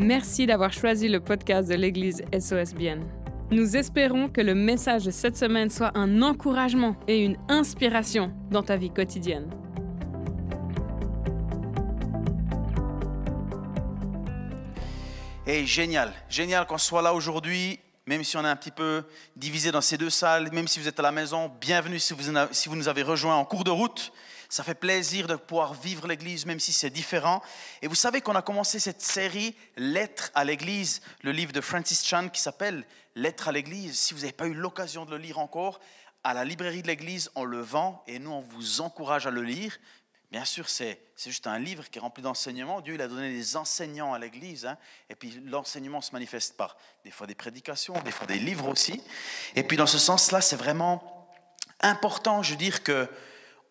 Merci d'avoir choisi le podcast de l'Église SOSBN. Nous espérons que le message de cette semaine soit un encouragement et une inspiration dans ta vie quotidienne. Et génial, génial qu'on soit là aujourd'hui, même si on est un petit peu divisé dans ces deux salles, même si vous êtes à la maison, bienvenue si vous, si vous nous avez rejoints en cours de route. Ça fait plaisir de pouvoir vivre l'Église, même si c'est différent. Et vous savez qu'on a commencé cette série Lettres à l'Église, le livre de Francis Chan qui s'appelle Lettres à l'Église. Si vous n'avez pas eu l'occasion de le lire encore, à la librairie de l'Église, on le vend et nous, on vous encourage à le lire. Bien sûr, c'est juste un livre qui est rempli d'enseignements. Dieu, il a donné des enseignants à l'Église. Hein. et puis l'enseignement se manifeste par des fois des prédications, des fois des livres aussi. Et puis dans ce sens-là, c'est vraiment important, je veux dire, que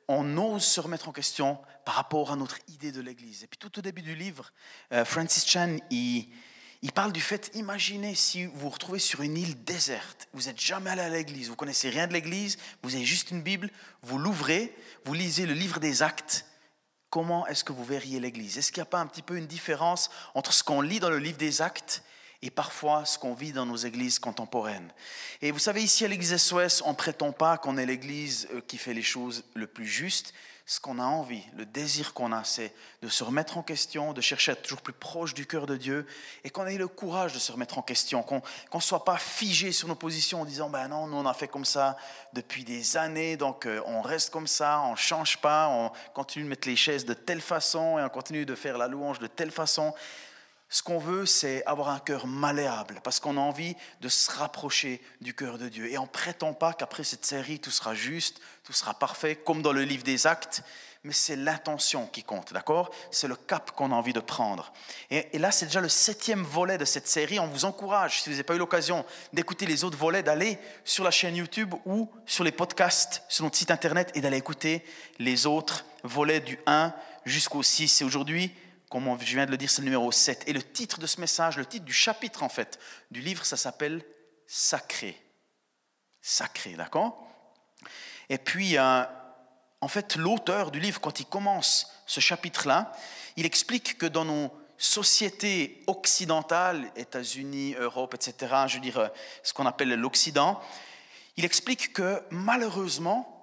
on ose se remettre en question par rapport à notre idée de l'Église. Et puis tout au début du livre, euh, Francis Chan, il, parle du fait, imaginez si vous vous retrouvez sur une île déserte, vous n'êtes jamais allé à l'Église, vous connaissez rien de l'Église, vous avez juste une Bible, vous l'ouvrez, vous lisez le livre des actes, comment est-ce que vous verriez l'Église? Est-ce qu'il n'y a pas un petit peu une différence entre ce qu'on lit dans le livre des actes et parfois ce qu'on vit dans nos églises contemporaines. Et vous savez, ici à l'église SOS, on ne prétend pas qu'on est l'église euh, qui fait les choses le plus juste. Ce qu'on a envie, le désir qu'on a, c'est de se remettre en question, de chercher à être toujours plus proche du cœur de Dieu et qu'on ait le courage de se remettre en question, qu'on ne soit pas figé sur nos positions en disant ben non, nous on a fait comme ça depuis des années, donc euh, on reste comme ça, on ne change pas, on continue de mettre les chaises de telle façon et on continue de faire la louange de telle façon. Ce qu'on veut, c'est avoir un cœur malléable, parce qu'on a envie de se rapprocher du cœur de Dieu. Et on prétend pas qu'après cette série, tout sera juste, tout sera parfait, comme dans le livre des actes, mais c'est l'intention qui compte, d'accord? C'est le cap qu'on a envie de prendre. Et, là, c'est déjà le septième volet de cette série. On vous encourage, si vous n'avez pas eu l'occasion d'écouter les autres volets, d'aller sur la chaîne YouTube ou sur les podcasts, sur notre site internet, et d'aller écouter les autres volets du 1 jusqu'au 6. Et aujourd'hui, comme je viens de le dire, c'est le numéro 7. Et le titre de ce message, le titre du chapitre en fait, du livre, ça s'appelle Sacré. Sacré, d'accord? Et puis, euh, en fait, l'auteur du livre, quand il commence ce chapitre-là, il explique que dans nos sociétés occidentales, États-Unis, Europe, etc., je veux dire euh, ce qu'on appelle l'Occident, il explique que malheureusement,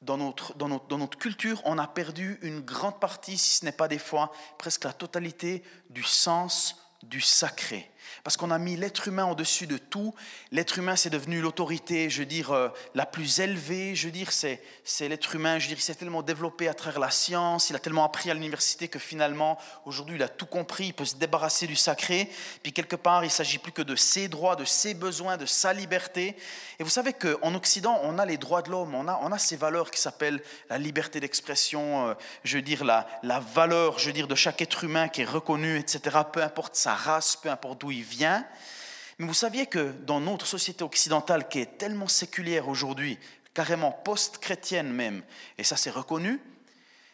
dans notre, culture, on a perdu une grande partie, si ce n'est pas des fois presque la totalité, du sens du sacré. Parce qu'on a mis l'être humain au-dessus de tout. L'être humain, c'est devenu l'autorité, je veux dire, euh, la plus élevée. Je veux dire, c'est, c'est l'être humain, je veux dire, il s'est tellement développé à travers la science, il a tellement appris à l'université que finalement, aujourd'hui, il a tout compris, il peut se débarrasser du sacré. Puis quelque part, il s'agit plus que de ses droits, de ses besoins, de sa liberté. Et vous savez qu'en Occident, on a les droits de l'homme, on a, on a ces valeurs qui s'appellent la liberté d'expression, euh, je veux dire, la, la valeur, je veux dire, de chaque être humain qui est reconnu, etc., peu importe sa race, peu importe d'où il vient. Mais vous saviez que dans notre société occidentale qui est tellement séculière aujourd'hui, carrément post-chrétienne même, et ça c'est reconnu,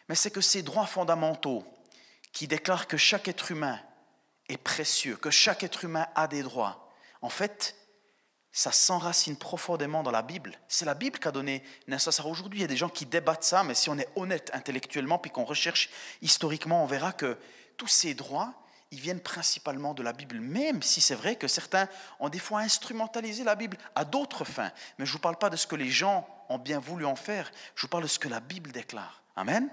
mais c'est que ces droits fondamentaux qui déclarent que chaque être humain est précieux, que chaque être humain a des droits, en fait, ça s'enracine profondément dans la Bible. C'est la Bible qui a donné naissance aujourd'hui. Il y a des gens qui débattent ça, mais si on est honnête intellectuellement, puis qu'on recherche historiquement, on verra que tous ces droits, ils viennent principalement de la Bible, même si c'est vrai que certains ont des fois instrumentalisé la Bible à d'autres fins. Mais je ne vous parle pas de ce que les gens ont bien voulu en faire, je vous parle de ce que la Bible déclare. Amen.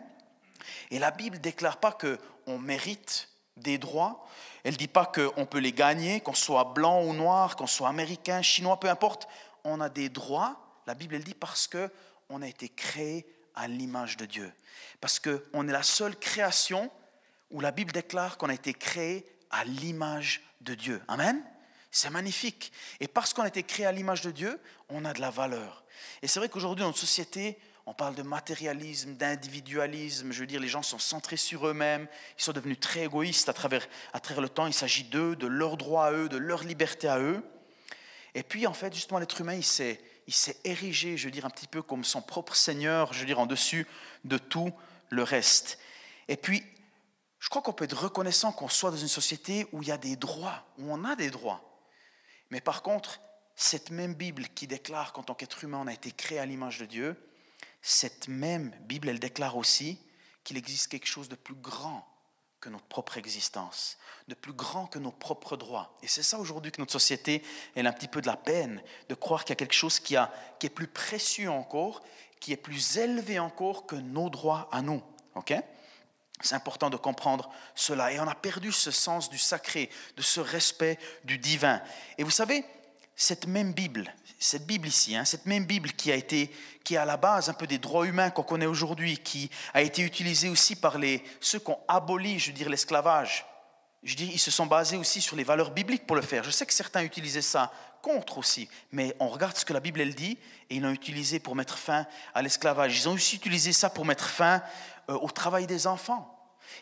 Et la Bible ne déclare pas qu'on mérite des droits, elle ne dit pas qu'on peut les gagner, qu'on soit blanc ou noir, qu'on soit américain, chinois, peu importe. On a des droits, la Bible elle dit parce qu'on a été créé à l'image de Dieu. Parce qu'on est la seule création où la Bible déclare qu'on a été créé à l'image de Dieu. Amen. C'est magnifique. Et parce qu'on a été créé à l'image de Dieu, on a de la valeur. Et c'est vrai qu'aujourd'hui, dans notre société, on parle de matérialisme, d'individualisme. Je veux dire, les gens sont centrés sur eux-mêmes. Ils sont devenus très égoïstes à travers, à travers le temps. Il s'agit d'eux, de leurs droits à eux, de leur liberté à eux. Et puis, en fait, justement, l'être humain, il s'est, il s'est érigé, je veux dire, un petit peu comme son propre Seigneur, je veux dire, en dessus de tout le reste. Et puis, je crois qu'on peut être reconnaissant qu'on soit dans une société où il y a des droits, où on a des droits. Mais par contre, cette même Bible qui déclare qu'en tant qu'être humain, on a été créé à l'image de Dieu, cette même Bible, elle déclare aussi qu'il existe quelque chose de plus grand que notre propre existence, de plus grand que nos propres droits. Et c'est ça aujourd'hui que notre société, elle a un petit peu de la peine de croire qu'il y a quelque chose qui, qui est plus précieux encore, qui est plus élevé encore que nos droits à nous. ok? C'est important de comprendre cela. Et on a perdu ce sens du sacré, de ce respect du divin. Et vous savez, cette même Bible, cette Bible ici, hein, cette même Bible qui a été, qui est à la base un peu des droits humains qu'on connaît aujourd'hui, qui a été utilisée aussi par les, ceux qui ont aboli, je veux dire, l'esclavage. Je dis, ils se sont basés aussi sur les valeurs bibliques pour le faire. Je sais que certains utilisaient ça contre aussi, mais on regarde ce que la Bible elle dit et ils l'ont utilisé pour mettre fin à l'esclavage. Ils ont aussi utilisé ça pour mettre fin euh, au travail des enfants.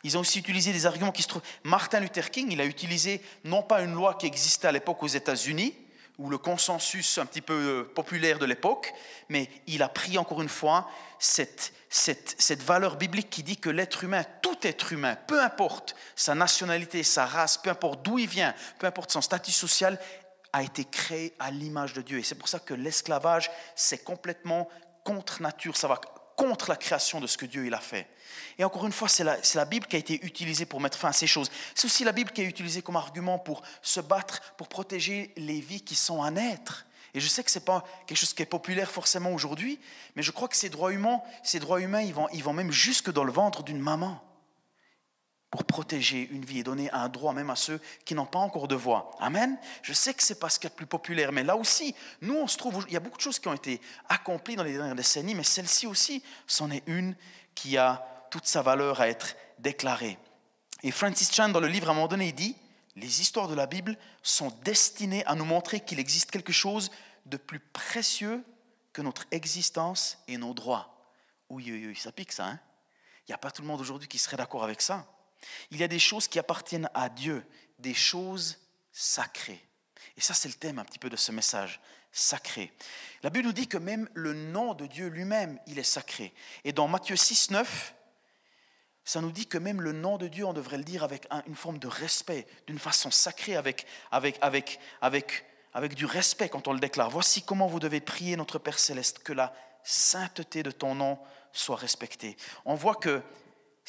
Ils ont aussi utilisé des arguments qui se trouvent. Martin Luther King, il a utilisé non pas une loi qui existait à l'époque aux États-Unis, ou le consensus un petit peu euh, populaire de l'époque, mais il a pris encore une fois cette, cette, cette valeur biblique qui dit que l'être humain, tout être humain, peu importe sa nationalité, sa race, peu importe d'où il vient, peu importe son statut social, a été créé à l'image de Dieu. Et c'est pour ça que l'esclavage, c'est complètement contre nature, ça va contre la création de ce que Dieu il a fait. Et encore une fois, c'est la, la, Bible qui a été utilisée pour mettre fin à ces choses. C'est aussi la Bible qui est utilisée comme argument pour se battre, pour protéger les vies qui sont à naître. Et je sais que ce n'est pas quelque chose qui est populaire forcément aujourd'hui, mais je crois que ces droits humains, ces droits humains ils, vont, ils vont même jusque dans le ventre d'une maman pour protéger une vie et donner un droit même à ceux qui n'ont pas encore de voix. Amen. Je sais que c'est pas ce qui est plus populaire, mais là aussi, nous, on se trouve, il y a beaucoup de choses qui ont été accomplies dans les dernières décennies, mais celle-ci aussi, c'en est une qui a toute sa valeur à être déclarée. Et Francis Chan, dans le livre, à un moment donné, il dit, les histoires de la Bible sont destinées à nous montrer qu'il existe quelque chose de plus précieux que notre existence et nos droits. Oui, oui, oui, ça pique ça. Hein il n'y a pas tout le monde aujourd'hui qui serait d'accord avec ça. Il y a des choses qui appartiennent à Dieu, des choses sacrées. Et ça, c'est le thème un petit peu de ce message, sacré. La Bible nous dit que même le nom de Dieu lui-même, il est sacré. Et dans Matthieu 6, 9, ça nous dit que même le nom de Dieu, on devrait le dire avec une forme de respect, d'une façon sacrée, avec, avec, avec, avec, avec du respect quand on le déclare. Voici comment vous devez prier notre Père céleste, que la sainteté de ton nom soit respectée. On voit que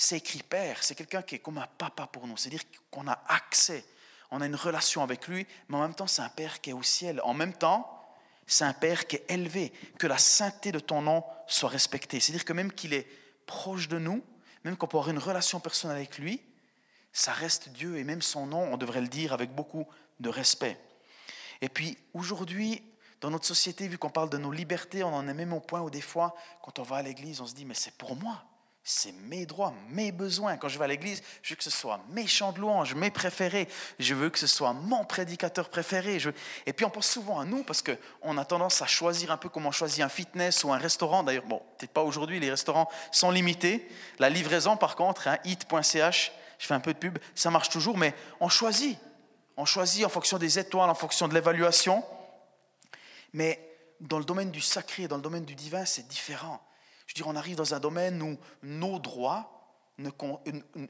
c'est écrit Père, c'est quelqu'un qui est comme un papa pour nous, c'est-à-dire qu'on a accès, on a une relation avec lui, mais en même temps c'est un Père qui est au ciel. En même temps, c'est un Père qui est élevé, que la sainteté de ton nom soit respectée. C'est-à-dire que même qu'il est proche de nous, même qu'on peut avoir une relation personnelle avec lui, ça reste Dieu et même son nom, on devrait le dire avec beaucoup de respect. Et puis aujourd'hui, dans notre société, vu qu'on parle de nos libertés, on en est même au point où des fois, quand on va à l'église, on se dit, mais c'est pour moi. C'est mes droits, mes besoins. Quand je vais à l'église, je veux que ce soit mes chants de louange, mes préférés. Je veux que ce soit mon prédicateur préféré. Et puis on pense souvent à nous parce qu'on a tendance à choisir un peu comme on choisit un fitness ou un restaurant. D'ailleurs, bon, peut-être pas aujourd'hui, les restaurants sont limités. La livraison, par contre, hein, hit.ch, je fais un peu de pub, ça marche toujours, mais on choisit. On choisit en fonction des étoiles, en fonction de l'évaluation. Mais dans le domaine du sacré, dans le domaine du divin, c'est différent. Je veux dire, on arrive dans un domaine où nos droits, ne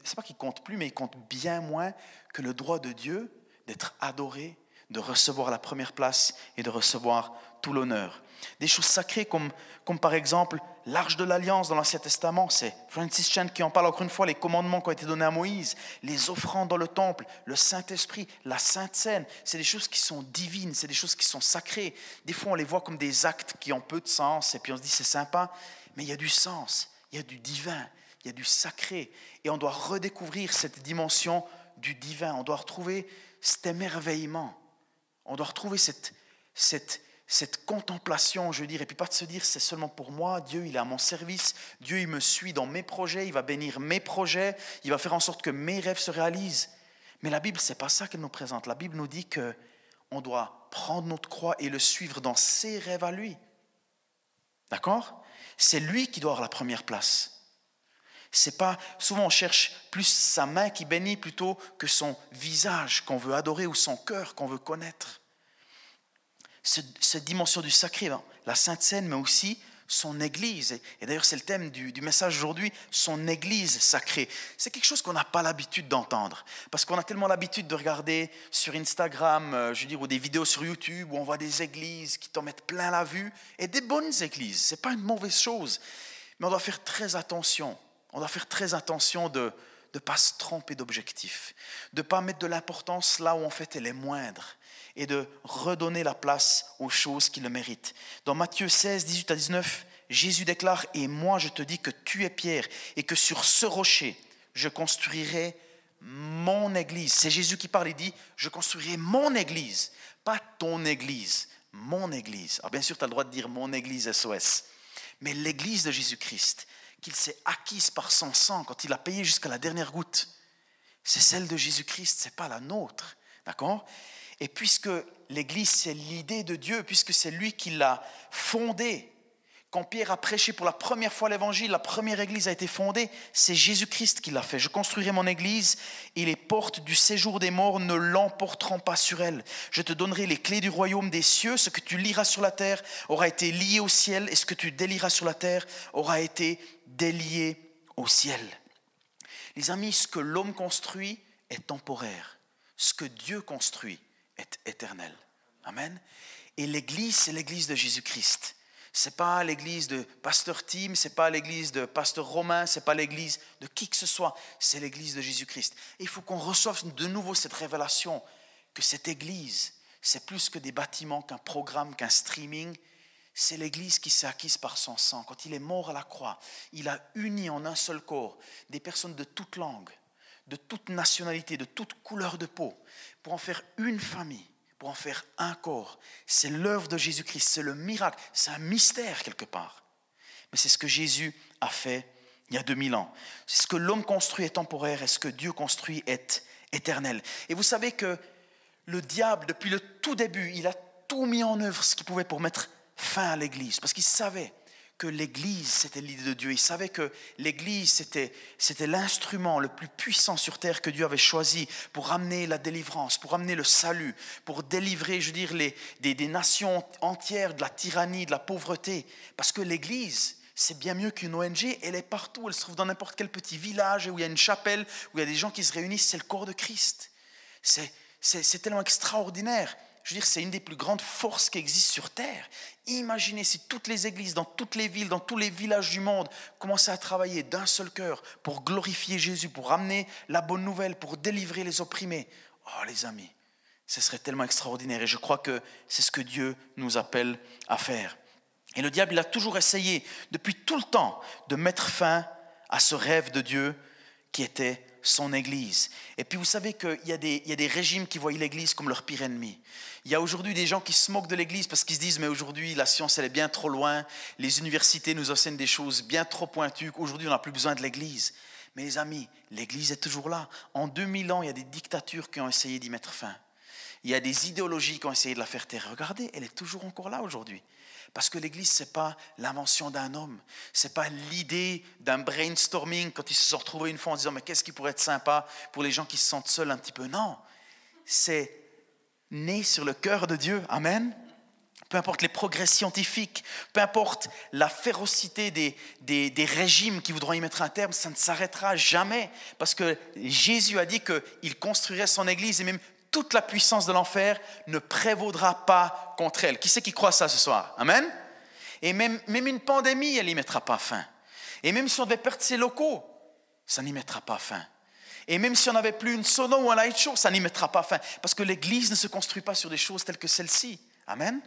c'est pas qu'ils comptent plus, mais ils comptent bien moins que le droit de Dieu d'être adoré, de recevoir la première place et de recevoir tout l'honneur. Des choses sacrées comme, comme par exemple l'arche de l'alliance dans l'Ancien Testament, c'est Francis Chan qui en parle encore une fois, les commandements qui ont été donnés à Moïse, les offrandes dans le temple, le Saint-Esprit, la Sainte Seine, c'est des choses qui sont divines, c'est des choses qui sont sacrées. Des fois on les voit comme des actes qui ont peu de sens et puis on se dit c'est sympa, mais il y a du sens, il y a du divin, il y a du sacré. Et on doit redécouvrir cette dimension du divin. On doit retrouver cet émerveillement. On doit retrouver cette, cette, cette contemplation, je veux dire, et puis pas de se dire c'est seulement pour moi, Dieu il est à mon service, Dieu il me suit dans mes projets, il va bénir mes projets, il va faire en sorte que mes rêves se réalisent. Mais la Bible, c'est pas ça qu'elle nous présente. La Bible nous dit que on doit prendre notre croix et le suivre dans ses rêves à lui. D'accord? C'est lui qui doit avoir la première place. C'est pas souvent on cherche plus sa main qui bénit plutôt que son visage qu'on veut adorer ou son cœur qu'on veut connaître. Cette, dimension du sacré, hein, la Sainte Seine, mais aussi son Église. Et d'ailleurs, c'est le thème du, message aujourd'hui, son Église sacrée. C'est quelque chose qu'on n'a pas l'habitude d'entendre. Parce qu'on a tellement l'habitude de regarder sur Instagram, euh, je veux dire, ou des vidéos sur YouTube, où on voit des églises qui t'en mettent plein la vue. Et des bonnes églises, ce n'est pas une mauvaise chose. Mais on doit faire très attention. On doit faire très attention de ne pas se tromper d'objectif, de ne pas mettre de l'importance là où en fait elle est moindre et de redonner la place aux choses qui le méritent. Dans Matthieu 16, 18 à 19, Jésus déclare, Et moi je te dis que tu es Pierre, et que sur ce rocher, je construirai mon église. C'est Jésus qui parle, il dit, je construirai mon église, pas ton église, mon église. Alors bien sûr, tu as le droit de dire mon église SOS, mais l'église de Jésus-Christ, qu'il s'est acquise par son sang quand il a payé jusqu'à la dernière goutte, c'est celle de Jésus-Christ, c'est pas la nôtre. D'accord? Et puisque l'église, c'est l'idée de Dieu, puisque c'est lui qui l'a fondée, quand Pierre a prêché pour la première fois l'évangile, la première église a été fondée, c'est Jésus-Christ qui l'a fait. Je construirai mon église et les portes du séjour des morts ne l'emporteront pas sur elle. Je te donnerai les clés du royaume des cieux. Ce que tu liras sur la terre aura été lié au ciel et ce que tu délieras sur la terre aura été délié au ciel. Les amis, ce que l'homme construit est temporaire. Ce que Dieu construit est éternel. Amen. Et l'église, c'est l'église de Jésus-Christ. C'est pas l'église de pasteur Tim, c'est pas l'église de pasteur Romain, c'est pas l'église de qui que ce soit, c'est l'église de Jésus-Christ. Il faut qu'on reçoive de nouveau cette révélation que cette église, c'est plus que des bâtiments, qu'un programme, qu'un streaming. C'est l'église qui s'est acquise par son sang. Quand il est mort à la croix, il a uni en un seul corps des personnes de toute langue, de toute nationalité, de toute couleur de peau, pour en faire une famille pour en faire un corps. C'est l'œuvre de Jésus-Christ, c'est le miracle, c'est un mystère quelque part. Mais c'est ce que Jésus a fait il y a 2000 ans. C'est ce que l'homme construit est temporaire et ce que Dieu construit est éternel. Et vous savez que le diable, depuis le tout début, il a tout mis en œuvre ce qu'il pouvait pour mettre fin à l'Église, parce qu'il savait que l'Église, c'était l'idée de Dieu. Il savait que l'Église, c'était, c'était l'instrument le plus puissant sur terre que Dieu avait choisi pour ramener la délivrance, pour ramener le salut, pour délivrer, je veux dire, des, des nations entières de la tyrannie, de la pauvreté. Parce que l'Église, c'est bien mieux qu'une ONG, elle est partout, elle se trouve dans n'importe quel petit village où il y a une chapelle, où il y a des gens qui se réunissent, c'est le corps de Christ. C'est, c'est, c'est tellement extraordinaire je veux dire, c'est une des plus grandes forces qui existent sur Terre. Imaginez si toutes les églises, dans toutes les villes, dans tous les villages du monde, commençaient à travailler d'un seul cœur pour glorifier Jésus, pour ramener la bonne nouvelle, pour délivrer les opprimés. Oh les amis, ce serait tellement extraordinaire et je crois que c'est ce que Dieu nous appelle à faire. Et le diable, il a toujours essayé, depuis tout le temps, de mettre fin à ce rêve de Dieu qui était son Église. Et puis vous savez qu'il y, a des, régimes qui voient l'Église comme leur pire ennemi. Il y a aujourd'hui des gens qui se moquent de l'Église parce qu'ils se disent mais aujourd'hui la science elle est bien trop loin, les universités nous enseignent des choses bien trop pointues, qu'aujourd'hui on n'a plus besoin de l'Église. Mais les amis, l'Église est toujours là. En 2000 ans, il y a des dictatures qui ont essayé d'y mettre fin. Il y a des idéologies qui ont essayé de la faire taire. Regardez, elle est toujours encore là aujourd'hui. Parce que l'Église, ce n'est pas l'invention d'un homme. Ce n'est pas l'idée d'un brainstorming quand ils se sont retrouvés une fois en disant Mais qu'est-ce qui pourrait être sympa pour les gens qui se sentent seuls un petit peu? Non. C'est né sur le cœur de Dieu. Amen. Peu importe les progrès scientifiques, peu importe la férocité des, des, des régimes qui voudront y mettre un terme, ça ne s'arrêtera jamais. Parce que Jésus a dit qu'il construirait son Église et même toute la puissance de l'enfer ne prévaudra pas contre elle. Qui c'est qui croit ça ce soir? Amen? Et même, une pandémie, elle n'y mettra pas fin. Et même si on devait perdre ses locaux, ça n'y mettra pas fin. Et même si on n'avait plus une sono ou un light show, ça n'y mettra pas fin. Parce que l'Église ne se construit pas sur des choses telles que celle-ci. Amen?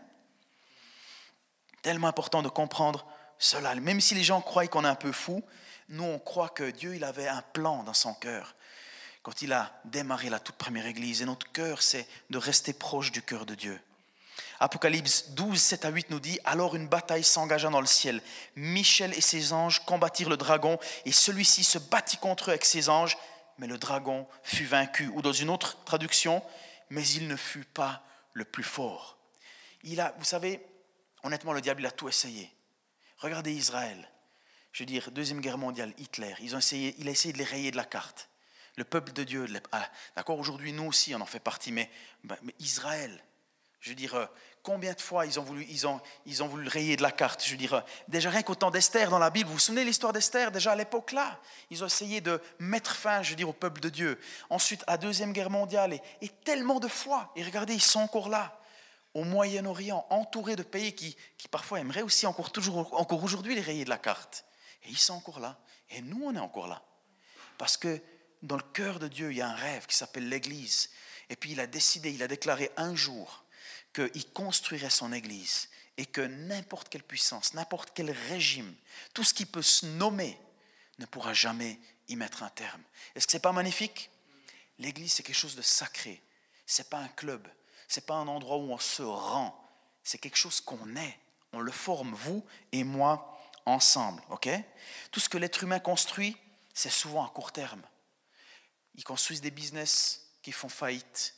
Tellement important de comprendre cela. Même si les gens croient qu'on est un peu fou, nous on croit que Dieu il avait un plan dans son cœur quand il a démarré la toute première église. Et notre cœur, c'est de rester proche du cœur de Dieu. Apocalypse 12, 7 à 8 nous dit, Alors une bataille s'engagea dans le ciel. Michel et ses anges combattirent le dragon, et celui-ci se battit contre eux avec ses anges, mais le dragon fut vaincu. Ou dans une autre traduction, mais il ne fut pas le plus fort. Il a, vous savez, honnêtement, le diable il a tout essayé. Regardez Israël. Je veux dire, Deuxième Guerre mondiale, Hitler, ils ont essayé, il a essayé de les rayer de la carte le peuple de Dieu. Ah, d'accord, aujourd'hui, nous aussi, on en fait partie, mais, bah, Israël, je veux dire, euh, combien de fois ils ont voulu, ils ont, ils ont voulu rayer de la carte Je veux dire, euh, déjà rien qu'au temps d'Esther dans la Bible, vous vous souvenez de l'histoire d'Esther Déjà à l'époque là, ils ont essayé de mettre fin, je veux dire, au peuple de Dieu. Ensuite, la Deuxième Guerre mondiale, et, tellement de fois, et regardez, ils sont encore là, au Moyen-Orient, entourés de pays qui, qui parfois aimeraient aussi encore, encore aujourd'hui les rayer de la carte. Et ils sont encore là. Et nous, on est encore là. Parce que dans le cœur de Dieu, il y a un rêve qui s'appelle l'Église. Et puis il a décidé, il a déclaré un jour qu'il construirait son Église et que n'importe quelle puissance, n'importe quel régime, tout ce qui peut se nommer, ne pourra jamais y mettre un terme. Est-ce que ce n'est pas magnifique? L'Église, c'est quelque chose de sacré. Ce n'est pas un club. Ce n'est pas un endroit où on se rend. C'est quelque chose qu'on est. On le forme, vous et moi, ensemble. ok? Tout ce que l'être humain construit, c'est souvent à court terme. Ils construisent des business qui font faillite.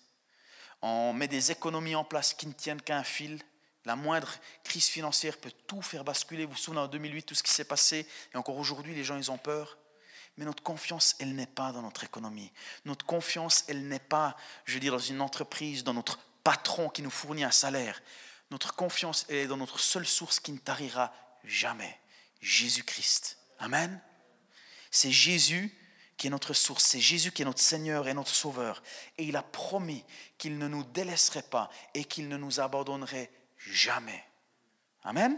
On met des économies en place qui ne tiennent qu'à un fil. La moindre crise financière peut tout faire basculer. Vous vous souvenez en 2008, tout ce qui s'est passé. Et encore aujourd'hui, les gens, ils ont peur. Mais notre confiance, elle n'est pas dans notre économie. Notre confiance, elle n'est pas, je veux dire, dans une entreprise, dans notre patron qui nous fournit un salaire. Notre confiance, elle est dans notre seule source qui ne tarira jamais. Jésus-Christ. Amen. C'est Jésus qui est notre source, c'est Jésus qui est notre Seigneur et notre Sauveur. Et il a promis qu'il ne nous délaisserait pas et qu'il ne nous abandonnerait jamais. Amen.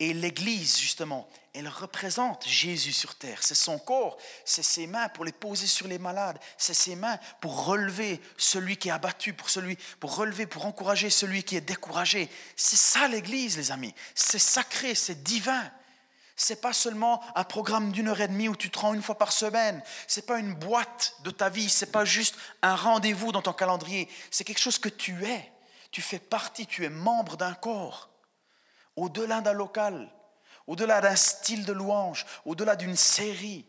Et l'Église, justement, elle représente Jésus sur terre. C'est son corps, c'est ses mains pour les poser sur les malades, c'est ses mains pour relever celui qui est abattu, pour, celui, pour relever, pour encourager celui qui est découragé. C'est ça l'Église, les amis. C'est sacré, c'est divin. C'est pas seulement un programme d'une heure et demie où tu te rends une fois par semaine. C'est pas une boîte de ta vie. C'est pas juste un rendez-vous dans ton calendrier. C'est quelque chose que tu es. Tu fais partie. Tu es membre d'un corps. Au-delà d'un local, au-delà d'un style de louange, au-delà d'une série,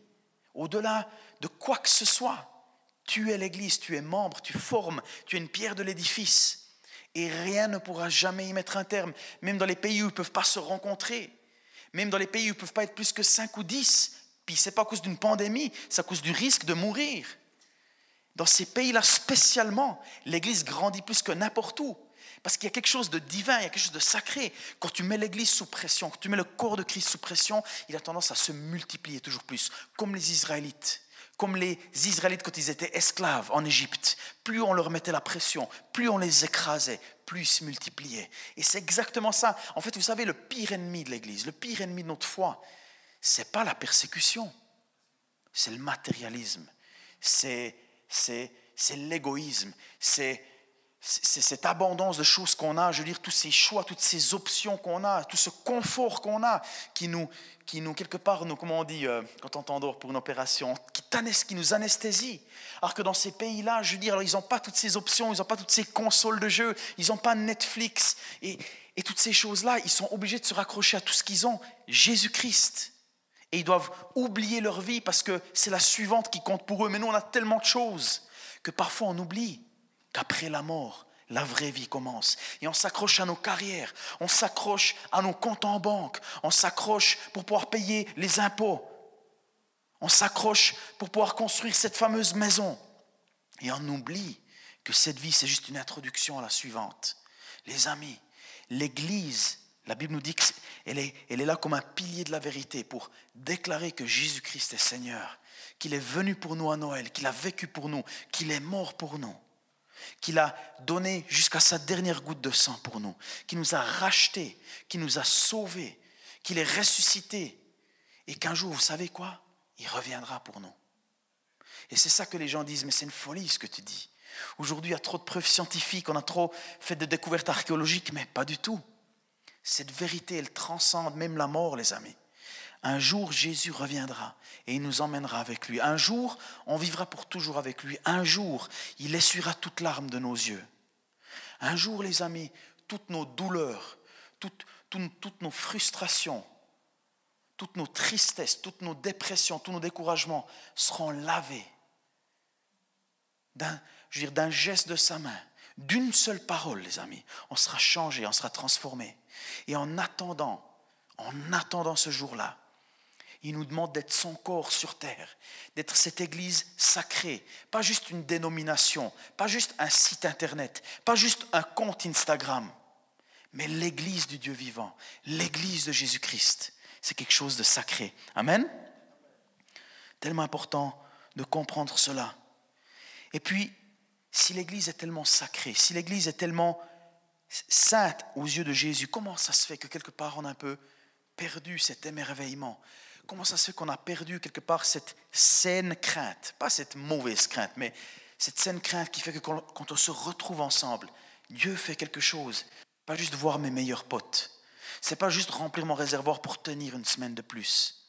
au-delà de quoi que ce soit, tu es l'Église, tu es membre, tu formes, tu es une pierre de l'édifice. Et rien ne pourra jamais y mettre un terme, même dans les pays où ils ne peuvent pas se rencontrer, même dans les pays où ils ne peuvent pas être plus que 5 ou 10. Puis ce n'est pas à cause d'une pandémie, c'est à cause du risque de mourir. Dans ces pays-là spécialement, l'Église grandit plus que n'importe où. Parce qu'il y a quelque chose de divin, il y a quelque chose de sacré. Quand tu mets l'Église sous pression, quand tu mets le corps de Christ sous pression, il a tendance à se multiplier toujours plus, comme les Israélites. Comme les Israélites quand ils étaient esclaves en Égypte. Plus on leur mettait la pression, plus on les écrasait, plus ils se multipliaient. Et c'est exactement ça. En fait, vous savez, le pire ennemi de l'Église, le pire ennemi de notre foi, c'est pas la persécution, c'est le matérialisme, c'est l'égoïsme, c'est c'est cette abondance de choses qu'on a, je veux dire, tous ces choix, toutes ces options qu'on a, tout ce confort qu'on a, qui nous, qui nous, quelque part, nous, comment on dit, euh, quand on t'endort pour une opération, qui, qui nous anesthésie. Alors que dans ces pays-là, je veux dire, ils n'ont pas toutes ces options, ils n'ont pas toutes ces consoles de jeux, ils n'ont pas Netflix, et, et toutes ces choses-là, ils sont obligés de se raccrocher à tout ce qu'ils ont, Jésus-Christ. Et ils doivent oublier leur vie parce que c'est la suivante qui compte pour eux. Mais nous, on a tellement de choses que parfois on oublie qu'après la mort, la vraie vie commence. Et on s'accroche à nos carrières, on s'accroche à nos comptes en banque, on s'accroche pour pouvoir payer les impôts, on s'accroche pour pouvoir construire cette fameuse maison. Et on oublie que cette vie, c'est juste une introduction à la suivante. Les amis, l'Église, la Bible nous dit qu'elle est, elle est là comme un pilier de la vérité pour déclarer que Jésus-Christ est Seigneur, qu'il est venu pour nous à Noël, qu'il a vécu pour nous, qu'il est mort pour nous qu'il a donné jusqu'à sa dernière goutte de sang pour nous, qui nous a rachetés, qui nous a sauvés, qu'il est ressuscité, et qu'un jour, vous savez quoi? Il reviendra pour nous. Et c'est ça que les gens disent, mais c'est une folie ce que tu dis. Aujourd'hui, il y a trop de preuves scientifiques, on a trop fait de découvertes archéologiques, mais pas du tout. Cette vérité, elle transcende même la mort, les amis. Un jour, Jésus reviendra et il nous emmènera avec lui. Un jour, on vivra pour toujours avec lui. Un jour, il essuiera toute larme de nos yeux. Un jour, les amis, toutes nos douleurs, toutes, nos frustrations, toutes nos tristesses, toutes nos dépressions, tous nos découragements seront lavés d'un, d'un geste de sa main, d'une seule parole, les amis. On sera changé, on sera transformé. Et en attendant, en attendant ce jour-là, il nous demande d'être son corps sur terre, d'être cette église sacrée, pas juste une dénomination, pas juste un site internet, pas juste un compte Instagram, mais l'église du Dieu vivant, l'église de Jésus-Christ. C'est quelque chose de sacré. Amen. Tellement important de comprendre cela. Et puis, si l'église est tellement sacrée, si l'église est tellement sainte aux yeux de Jésus, comment ça se fait que quelque part on a un peu perdu cet émerveillement comment ça se fait qu'on a perdu quelque part cette saine crainte? Pas cette mauvaise crainte, mais cette saine crainte qui fait que quand on se retrouve ensemble, Dieu fait quelque chose. Pas juste voir mes meilleurs potes. C'est pas juste remplir mon réservoir pour tenir une semaine de plus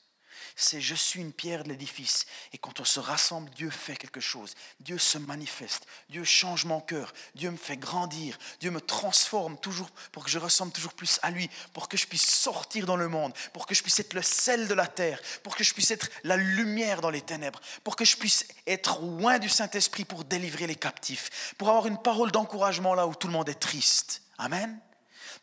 c'est je suis une pierre de l'édifice. Et quand on se rassemble, Dieu fait quelque chose. Dieu se manifeste. Dieu change mon cœur. Dieu me fait grandir. Dieu me transforme toujours pour que je ressemble toujours plus à lui, pour que je puisse sortir dans le monde, pour que je puisse être le sel de la terre, pour que je puisse être la lumière dans les ténèbres, pour que je puisse être loin du Saint-Esprit pour délivrer les captifs, pour avoir une parole d'encouragement là où tout le monde est triste. Amen.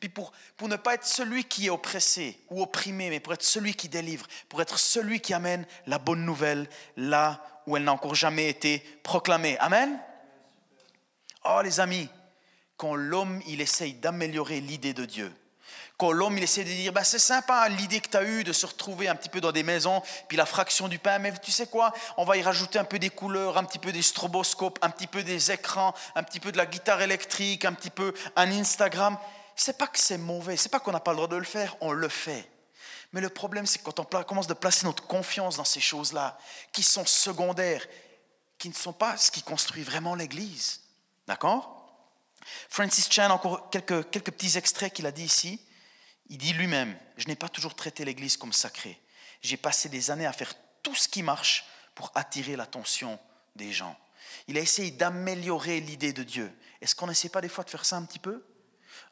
Puis pour, pour ne pas être celui qui est oppressé ou opprimé, mais pour être celui qui délivre, pour être celui qui amène la bonne nouvelle là où elle n'a encore jamais été proclamée. Amen? Oh les amis, quand l'homme il essaye d'améliorer l'idée de Dieu, quand l'homme il essaie de dire bah, c'est sympa l'idée que tu as eue de se retrouver un petit peu dans des maisons, puis la fraction du pain, mais tu sais quoi, on va y rajouter un peu des couleurs, un petit peu des stroboscopes, un petit peu des écrans, un petit peu de la guitare électrique, un petit peu un Instagram c'est pas que c'est mauvais, c'est pas qu'on n'a pas le droit de le faire, on le fait. Mais le problème, c'est quand on commence de placer notre confiance dans ces choses-là, qui sont secondaires, qui ne sont pas ce qui construit vraiment l'Église. D'accord? Francis Chan, encore quelques, quelques petits extraits qu'il a dit ici. Il dit lui-même, je n'ai pas toujours traité l'Église comme sacrée. J'ai passé des années à faire tout ce qui marche pour attirer l'attention des gens. Il a essayé d'améliorer l'idée de Dieu. Est-ce qu'on n'essaie pas des fois de faire ça un petit peu?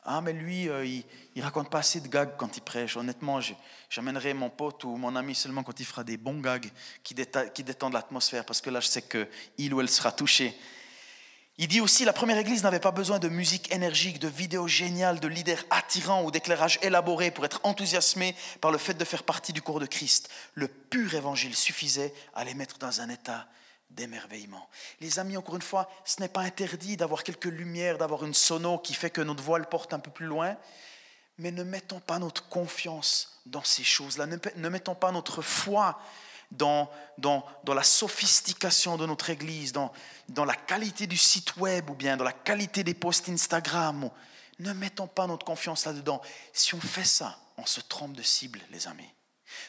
Ah, mais lui, euh, il, il, raconte pas assez de gags quand il prêche. Honnêtement, j'amènerai mon pote ou mon ami seulement quand il fera des bons gags qui, détendent l'atmosphère, parce que là, je sais qu'il ou elle sera touché. Il dit aussi, la première église n'avait pas besoin de musique énergique, de vidéos géniales, de leaders attirants ou d'éclairage élaboré pour être enthousiasmé par le fait de faire partie du corps de Christ. Le pur évangile suffisait à les mettre dans un état d'émerveillement. Les amis, encore une fois, ce n'est pas interdit d'avoir quelques lumières, d'avoir une sono qui fait que notre voile porte un peu plus loin, mais ne mettons pas notre confiance dans ces choses-là, ne, mettons pas notre foi dans, dans, dans, la sophistication de notre Église, dans, dans la qualité du site web ou bien dans la qualité des posts Instagram. Ne mettons pas notre confiance là-dedans. Si on fait ça, on se trompe de cible, les amis.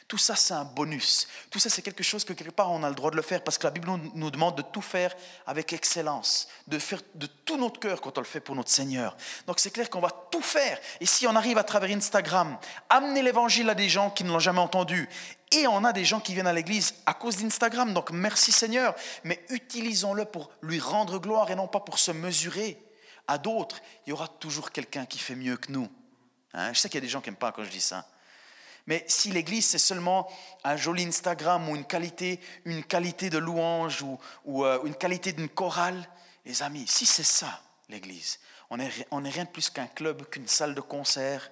Tout ça, c'est un bonus. Tout ça, c'est quelque chose que quelque part, on a le droit de le faire parce que la Bible nous demande de tout faire avec excellence, de faire de tout notre cœur quand on le fait pour notre Seigneur. Donc, c'est clair qu'on va tout faire. Et si on arrive à travers Instagram, amener l'évangile à des gens qui ne l'ont jamais entendu, et on a des gens qui viennent à l'église à cause d'Instagram, donc merci Seigneur, mais utilisons-le pour lui rendre gloire et non pas pour se mesurer à d'autres. Il y aura toujours quelqu'un qui fait mieux que nous. Hein, je sais qu'il y a des gens qui n'aiment pas quand je dis ça. Mais si l'Église, c'est seulement un joli Instagram ou une qualité, une qualité de louange ou, euh, une qualité d'une chorale, les amis, si c'est ça, l'Église, on n'est rien de plus qu'un club, qu'une salle de concert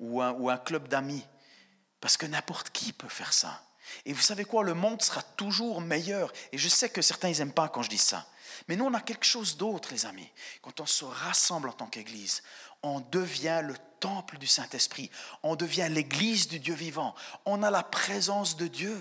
ou un, ou un club d'amis. Parce que n'importe qui peut faire ça. Et vous savez quoi, le monde sera toujours meilleur. Et je sais que certains, ils n'aiment pas quand je dis ça. Mais nous, on a quelque chose d'autre, les amis. Quand on se rassemble en tant qu'Église, on devient le temple du Saint-Esprit, on devient l'église du Dieu vivant, on a la présence de Dieu.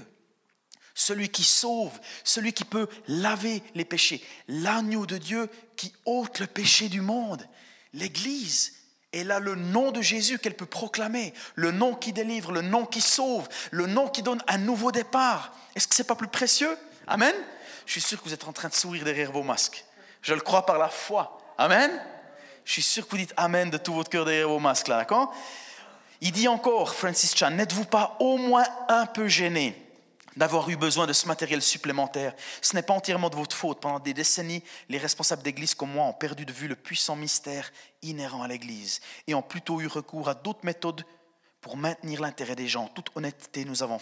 Celui qui sauve, celui qui peut laver les péchés, l'agneau de Dieu qui ôte le péché du monde. L'Église, elle a le nom de Jésus qu'elle peut proclamer, le nom qui délivre, le nom qui sauve, le nom qui donne un nouveau départ. Est-ce que ce n'est pas plus précieux? Amen? Je suis sûr que vous êtes en train de sourire derrière vos masques. Je le crois par la foi. Amen? Je suis sûr que vous dites Amen de tout votre cœur derrière vos masques là, d'accord? Il dit encore, Francis Chan, n'êtes-vous pas au moins un peu gêné d'avoir eu besoin de ce matériel supplémentaire? Ce n'est pas entièrement de votre faute. Pendant des décennies, les responsables d'Église comme moi ont perdu de vue le puissant mystère inhérent à l'Église et ont plutôt eu recours à d'autres méthodes pour maintenir l'intérêt des gens. Toute honnêteté, nous avons,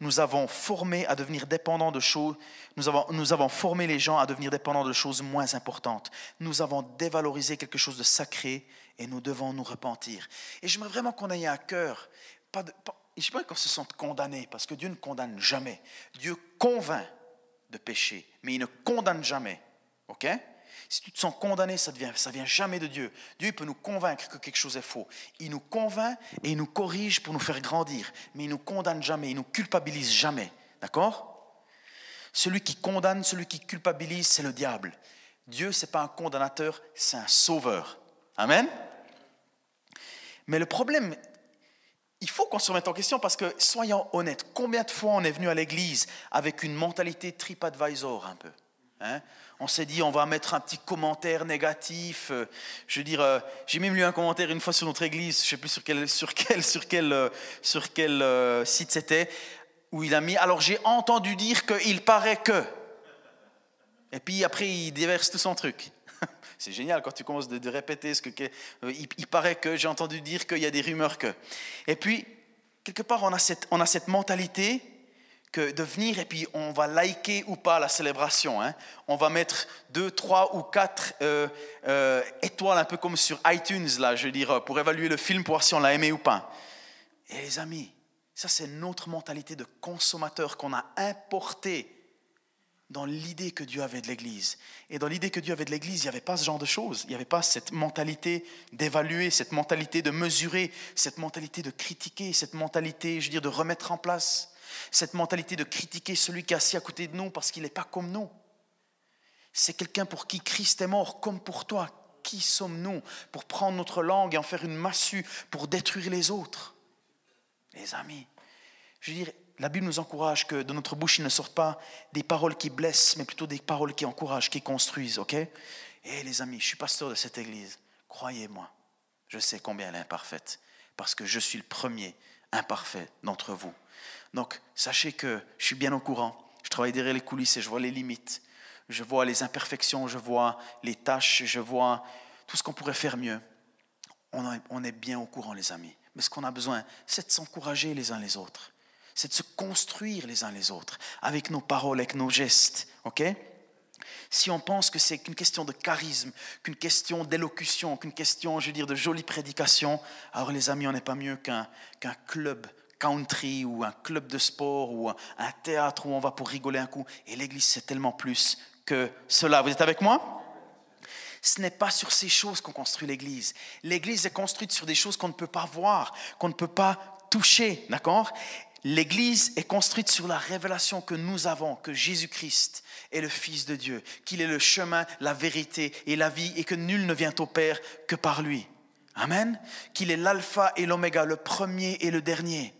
nous avons formé à devenir dépendants de choses, nous avons, nous avons formé les gens à devenir dépendants de choses moins importantes. Nous avons dévalorisé quelque chose de sacré et nous devons nous repentir. Et j'aimerais vraiment qu'on ait un cœur, je pas qu'on se sente condamné, parce que Dieu ne condamne jamais. Dieu convainc de péché, mais il ne condamne jamais. OK? Si tu te sens condamné, ça ne vient jamais de Dieu. Dieu peut nous convaincre que quelque chose est faux. Il nous convainc et il nous corrige pour nous faire grandir. Mais il nous condamne jamais, il nous culpabilise jamais. D'accord? Celui qui condamne, celui qui culpabilise, c'est le diable. Dieu, ce n'est pas un condamnateur, c'est un sauveur. Amen? Mais le problème, il faut qu'on se remette en question parce que, soyons honnêtes, combien de fois on est venu à l'église avec une mentalité TripAdvisor un peu? Hein On s'est dit, on va mettre un petit commentaire négatif. Euh, je veux dire, euh, j'ai même lu un commentaire une fois sur notre église, je ne sais plus sur quel, sur quel, sur quel, euh, sur quel site c'était, où il a mis, alors j'ai entendu dire qu'il paraît que. Et puis après, il déverse tout son truc. C'est génial quand tu commences de, répéter ce que. Euh, il, paraît que j'ai entendu dire qu'il y a des rumeurs que. Et puis, quelque part, on a cette, on a cette mentalité que de venir et puis on va liker ou pas la célébration. Hein. On va mettre deux, trois ou quatre euh, euh, étoiles, un peu comme sur iTunes, là, je veux dire, pour évaluer le film, pour voir si on l'a aimé ou pas. Et les amis, ça c'est notre mentalité de consommateur qu'on a importée dans l'idée que Dieu avait de l'Église. Et dans l'idée que Dieu avait de l'Église, il n'y avait pas ce genre de choses. Il n'y avait pas cette mentalité d'évaluer, cette mentalité de mesurer, cette mentalité de critiquer, cette mentalité, je veux dire, de remettre en place, cette mentalité de critiquer celui qui est assis à côté de nous parce qu'il n'est pas comme nous. C'est quelqu'un pour qui Christ est mort, comme pour toi. Qui sommes-nous pour prendre notre langue et en faire une massue pour détruire les autres? Les amis, je veux dire, la Bible nous encourage que de notre bouche, il ne sortent pas des paroles qui blessent, mais plutôt des paroles qui encouragent, qui construisent, ok? Eh, les amis, je suis pasteur de cette église. Croyez-moi, je sais combien elle est imparfaite, parce que je suis le premier imparfait d'entre vous. Donc, sachez que je suis bien au courant. Je travaille derrière les coulisses et je vois les limites. Je vois les imperfections, je vois les tâches, je vois tout ce qu'on pourrait faire mieux. On est bien au courant, les amis. Mais ce qu'on a besoin, c'est de s'encourager les uns les autres c'est de se construire les uns les autres, avec nos paroles, avec nos gestes. ok? Si on pense que c'est qu'une question de charisme, qu'une question d'élocution, qu'une question, je veux dire, de jolie prédication, alors les amis, on n'est pas mieux qu'un qu'un club country ou un club de sport ou un théâtre où on va pour rigoler un coup. Et l'Église, c'est tellement plus que cela. Vous êtes avec moi? Ce n'est pas sur ces choses qu'on construit l'Église. L'Église est construite sur des choses qu'on ne peut pas voir, qu'on ne peut pas toucher, d'accord? L'Église est construite sur la révélation que nous avons, que Jésus-Christ est le Fils de Dieu, qu'il est le chemin, la vérité et la vie, et que nul ne vient au Père que par lui. Amen. Qu'il est l'alpha et l'oméga, le premier et le dernier.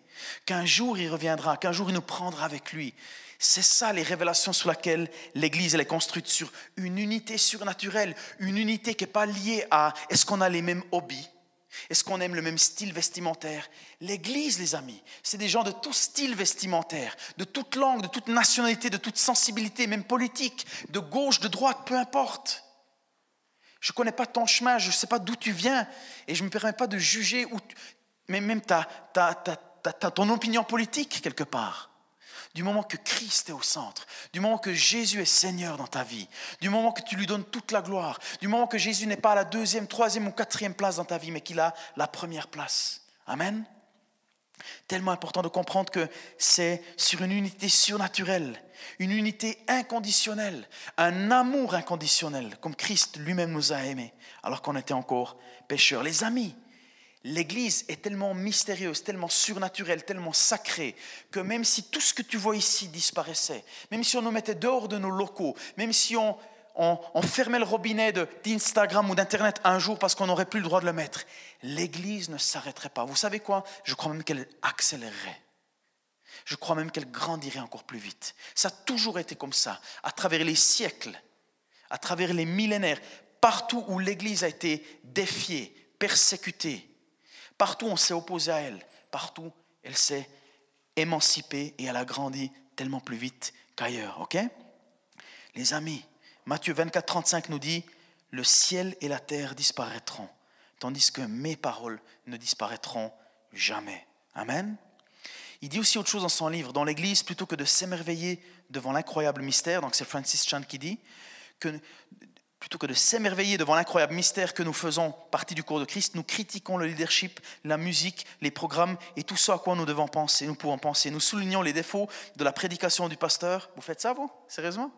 Qu'un jour il reviendra, qu'un jour il nous prendra avec lui. C'est ça les révélations sur lesquelles l'Église est construite, sur une unité surnaturelle, une unité qui n'est pas liée à est-ce qu'on a les mêmes hobbies, est-ce qu'on aime le même style vestimentaire L'Église, les amis, c'est des gens de tout style vestimentaire, de toute langue, de toute nationalité, de toute sensibilité, même politique, de gauche, de droite, peu importe. Je ne connais pas ton chemin, je ne sais pas d'où tu viens, et je ne me permets pas de juger, mais même ta, ton opinion politique quelque part du moment que Christ est au centre, du moment que Jésus est Seigneur dans ta vie, du moment que tu lui donnes toute la gloire, du moment que Jésus n'est pas à la deuxième, troisième ou quatrième place dans ta vie, mais qu'il a la première place. Amen. Tellement important de comprendre que c'est sur une unité surnaturelle, une unité inconditionnelle, un amour inconditionnel, comme Christ lui-même nous a aimés, alors qu'on était encore pécheurs. Les amis, L'Église est tellement mystérieuse, tellement surnaturelle, tellement sacrée, que même si tout ce que tu vois ici disparaissait, même si on nous mettait dehors de nos locaux, même si on, fermait le robinet d'Instagram ou d'Internet un jour parce qu'on n'aurait plus le droit de le mettre, l'Église ne s'arrêterait pas. Vous savez quoi? Je crois même qu'elle accélérerait. Je crois même qu'elle grandirait encore plus vite. Ça a toujours été comme ça, à travers les siècles, à travers les millénaires, partout où l'Église a été défiée, persécutée, Partout, on s'est opposé à elle. Partout, elle s'est émancipée et elle a grandi tellement plus vite qu'ailleurs. OK? Les amis, Matthieu 24, 35 nous dit Le ciel et la terre disparaîtront, tandis que mes paroles ne disparaîtront jamais. Amen. Il dit aussi autre chose dans son livre, dans l'Église, plutôt que de s'émerveiller devant l'incroyable mystère, donc c'est Francis Chan qui dit, que plutôt que de s'émerveiller devant l'incroyable mystère que nous faisons partie du cours de Christ, nous critiquons le leadership, la musique, les programmes et tout ce à quoi nous devons penser, nous pouvons penser. Nous soulignons les défauts de la prédication du pasteur. Vous faites ça, vous Sérieusement?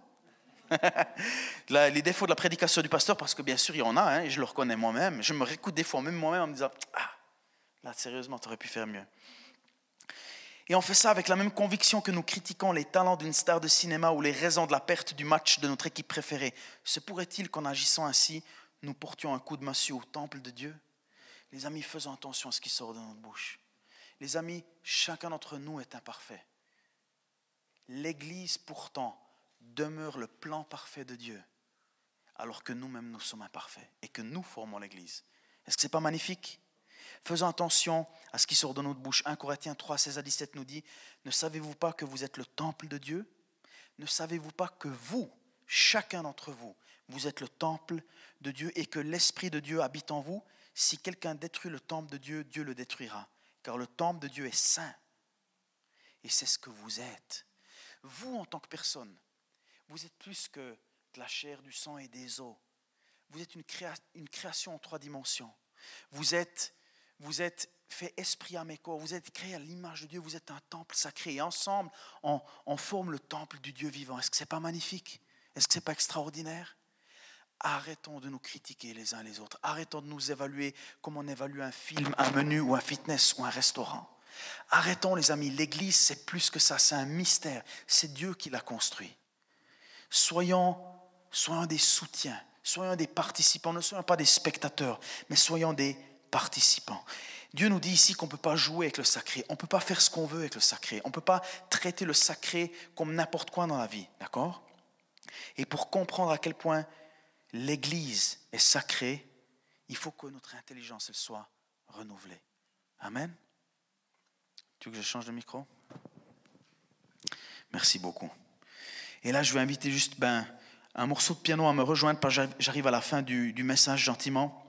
Les défauts de la prédication du pasteur, parce que bien sûr, il y en a, hein, et je le reconnais moi-même. Je me réécoute des fois, même moi-même, en me disant Ah, là, sérieusement, tu aurais pu faire mieux. Et on fait ça avec la même conviction que nous critiquons les talents d'une star de cinéma ou les raisons de la perte du match de notre équipe préférée. Se pourrait-il qu'en agissant ainsi, nous portions un coup de massue au temple de Dieu? Les amis, faisons attention à ce qui sort de notre bouche. Les amis, chacun d'entre nous est imparfait. L'Église, pourtant, demeure le plan parfait de Dieu, alors que nous-mêmes, nous sommes imparfaits et que nous formons l'Église. Est-ce que ce n'est pas magnifique? Faisons attention à ce qui sort de notre bouche. 1 Corinthiens 3, 16 à 17 nous dit, ne savez-vous pas que vous êtes le temple de Dieu? Ne savez-vous pas que vous, chacun d'entre vous, vous êtes le temple de Dieu et que l'Esprit de Dieu habite en vous? Si quelqu'un détruit le temple de Dieu, Dieu le détruira, car le temple de Dieu est saint. Et c'est ce que vous êtes. Vous, en tant que personne, vous êtes plus que de la chair, du sang et des os. Vous êtes une, une création en trois dimensions. Vous êtes vous êtes fait esprit à mes corps, vous êtes créé à l'image de Dieu, vous êtes un temple sacré. Et ensemble, on, forme le temple du Dieu vivant. Est-ce que ce pas magnifique? Est-ce que ce pas extraordinaire? Arrêtons de nous critiquer les uns les autres. Arrêtons de nous évaluer comme on évalue un film, un menu ou un fitness ou un restaurant. Arrêtons les amis, l'Église c'est plus que ça, c'est un mystère. C'est Dieu qui l'a construit. Soyons, soyons des soutiens, soyons des participants, ne soyons pas des spectateurs, mais soyons des participants. Dieu nous dit ici qu'on ne peut pas jouer avec le sacré, on ne peut pas faire ce qu'on veut avec le sacré, on ne peut pas traiter le sacré comme n'importe quoi dans la vie, d'accord? Et pour comprendre à quel point l'Église est sacrée, il faut que notre intelligence elle soit renouvelée. Amen? Tu veux que je change de micro? Merci beaucoup. Et là, je vais inviter juste ben, un morceau de piano à me rejoindre, j'arrive à la fin du message gentiment.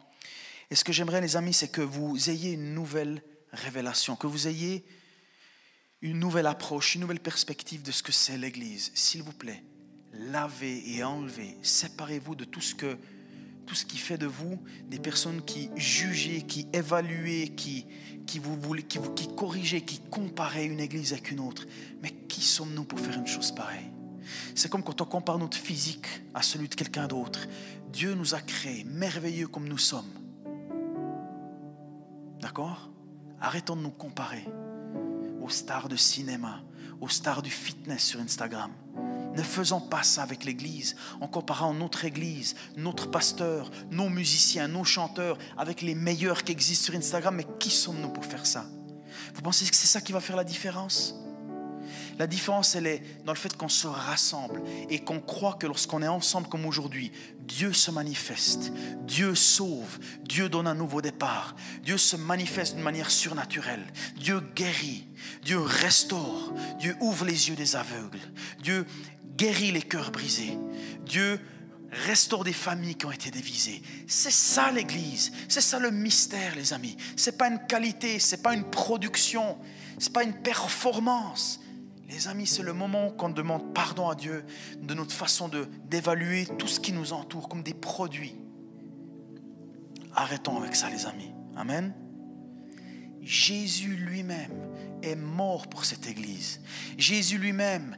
Et ce que j'aimerais, les amis, c'est que vous ayez une nouvelle révélation, que vous ayez une nouvelle approche, une nouvelle perspective de ce que c'est l'Église. S'il vous plaît, lavez et enlevez, séparez-vous de tout ce que tout ce qui fait de vous des personnes qui jugez, qui évaluez, qui, qui vous qui, vous, qui corrigez, qui comparez une église avec une autre. Mais qui sommes-nous pour faire une chose pareille? C'est comme quand on compare notre physique à celui de quelqu'un d'autre. Dieu nous a créés merveilleux comme nous sommes. D'accord Arrêtons de nous comparer aux stars de cinéma, aux stars du fitness sur Instagram. Ne faisons pas ça avec l'Église en comparant notre Église, notre pasteur, nos musiciens, nos chanteurs avec les meilleurs qui existent sur Instagram. Mais qui sommes-nous pour faire ça? Vous pensez que c'est ça qui va faire la différence? La différence, elle est dans le fait qu'on se rassemble et qu'on croit que lorsqu'on est ensemble comme aujourd'hui, Dieu se manifeste, Dieu sauve, Dieu donne un nouveau départ, Dieu se manifeste d'une manière surnaturelle, Dieu guérit, Dieu restaure, Dieu ouvre les yeux des aveugles, Dieu guérit les cœurs brisés, Dieu restaure des familles qui ont été divisées. C'est ça l'Église, c'est ça le mystère, les amis. C'est pas une qualité, c'est pas une production, c'est pas une performance, les amis, c'est le moment qu'on demande pardon à Dieu de notre façon d'évaluer tout ce qui nous entoure comme des produits. Arrêtons avec ça, les amis. Amen. Jésus lui-même est mort pour cette église. Jésus lui-même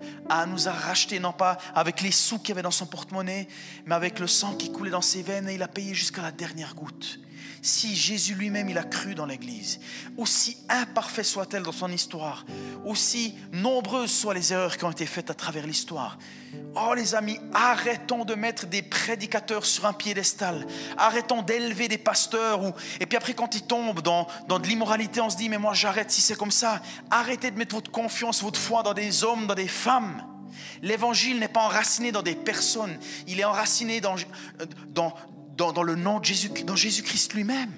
nous a rachetés, non pas avec les sous qu'il avait dans son porte-monnaie, mais avec le sang qui coulait dans ses veines et il a payé jusqu'à la dernière goutte si Jésus lui-même il a cru dans l'Église, aussi imparfait soit-elle dans son histoire, aussi nombreuses soient les erreurs qui ont été faites à travers l'histoire. Oh les amis, arrêtons de mettre des prédicateurs sur un piédestal, arrêtons d'élever des pasteurs, ou, et puis après quand ils tombent dans, dans de l'immoralité, on se dit mais moi j'arrête si c'est comme ça. Arrêtez de mettre votre confiance, votre foi dans des hommes, dans des femmes. L'évangile n'est pas enraciné dans des personnes, il est enraciné dans, dans, dans, le nom de Jésus, dans Jésus-Christ lui-même.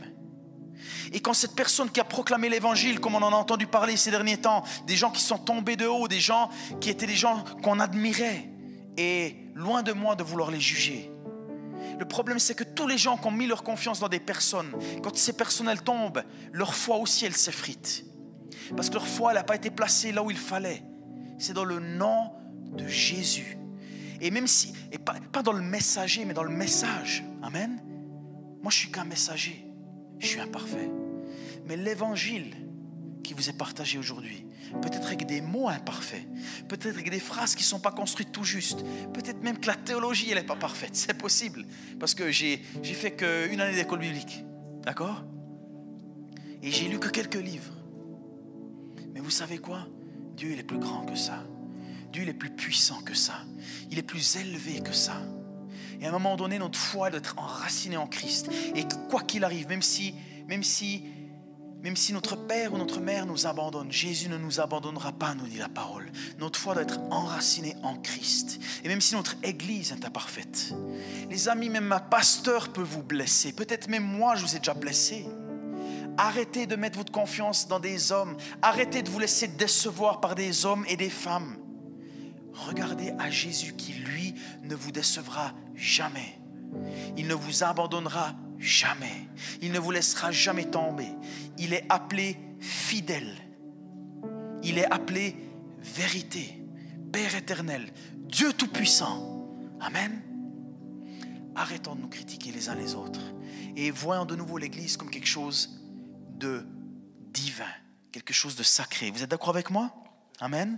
Et quand cette personne qui a proclamé l'évangile, comme on en a entendu parler ces derniers temps, des gens qui sont tombés de haut, des gens qui étaient des gens qu'on admirait, et loin de moi de vouloir les juger. Le problème, c'est que tous les gens qui ont mis leur confiance dans des personnes, quand ces personnes elles tombent, leur foi aussi elle s'effrite. Parce que leur foi n'a pas été placée là où il fallait. C'est dans le nom de Jésus. Et même si, et pas, dans le messager, mais dans le message. Amen. Moi, je suis qu'un messager. Je suis imparfait. Mais l'évangile qui vous est partagé aujourd'hui, peut-être avec des mots imparfaits, peut-être avec des phrases qui ne sont pas construites tout juste, peut-être même que la théologie, n'est pas parfaite. C'est possible. Parce que j'ai, fait qu'une année d'école biblique. D'accord? Et j'ai lu que quelques livres. Mais vous savez quoi? Dieu, est plus grand que ça. Il est plus puissant que ça. Il est plus élevé que ça. Et à un moment donné, notre foi doit être enracinée en Christ. Et quoi qu'il arrive, même si, même si Même si notre père ou notre mère nous abandonne, Jésus ne nous abandonnera pas, nous dit la parole. Notre foi doit être enracinée en Christ. Et même si notre Église est imparfaite, les amis, même ma pasteur peut vous blesser. Peut-être même moi, je vous ai déjà blessé. Arrêtez de mettre votre confiance dans des hommes. Arrêtez de vous laisser décevoir par des hommes et des femmes. Regardez à Jésus qui, lui, ne vous décevra jamais. Il ne vous abandonnera jamais. Il ne vous laissera jamais tomber. Il est appelé fidèle. Il est appelé vérité. Père éternel, Dieu Tout-Puissant. Amen. Arrêtons de nous critiquer les uns les autres et voyons de nouveau l'Église comme quelque chose de divin, quelque chose de sacré. Vous êtes d'accord avec moi? Amen.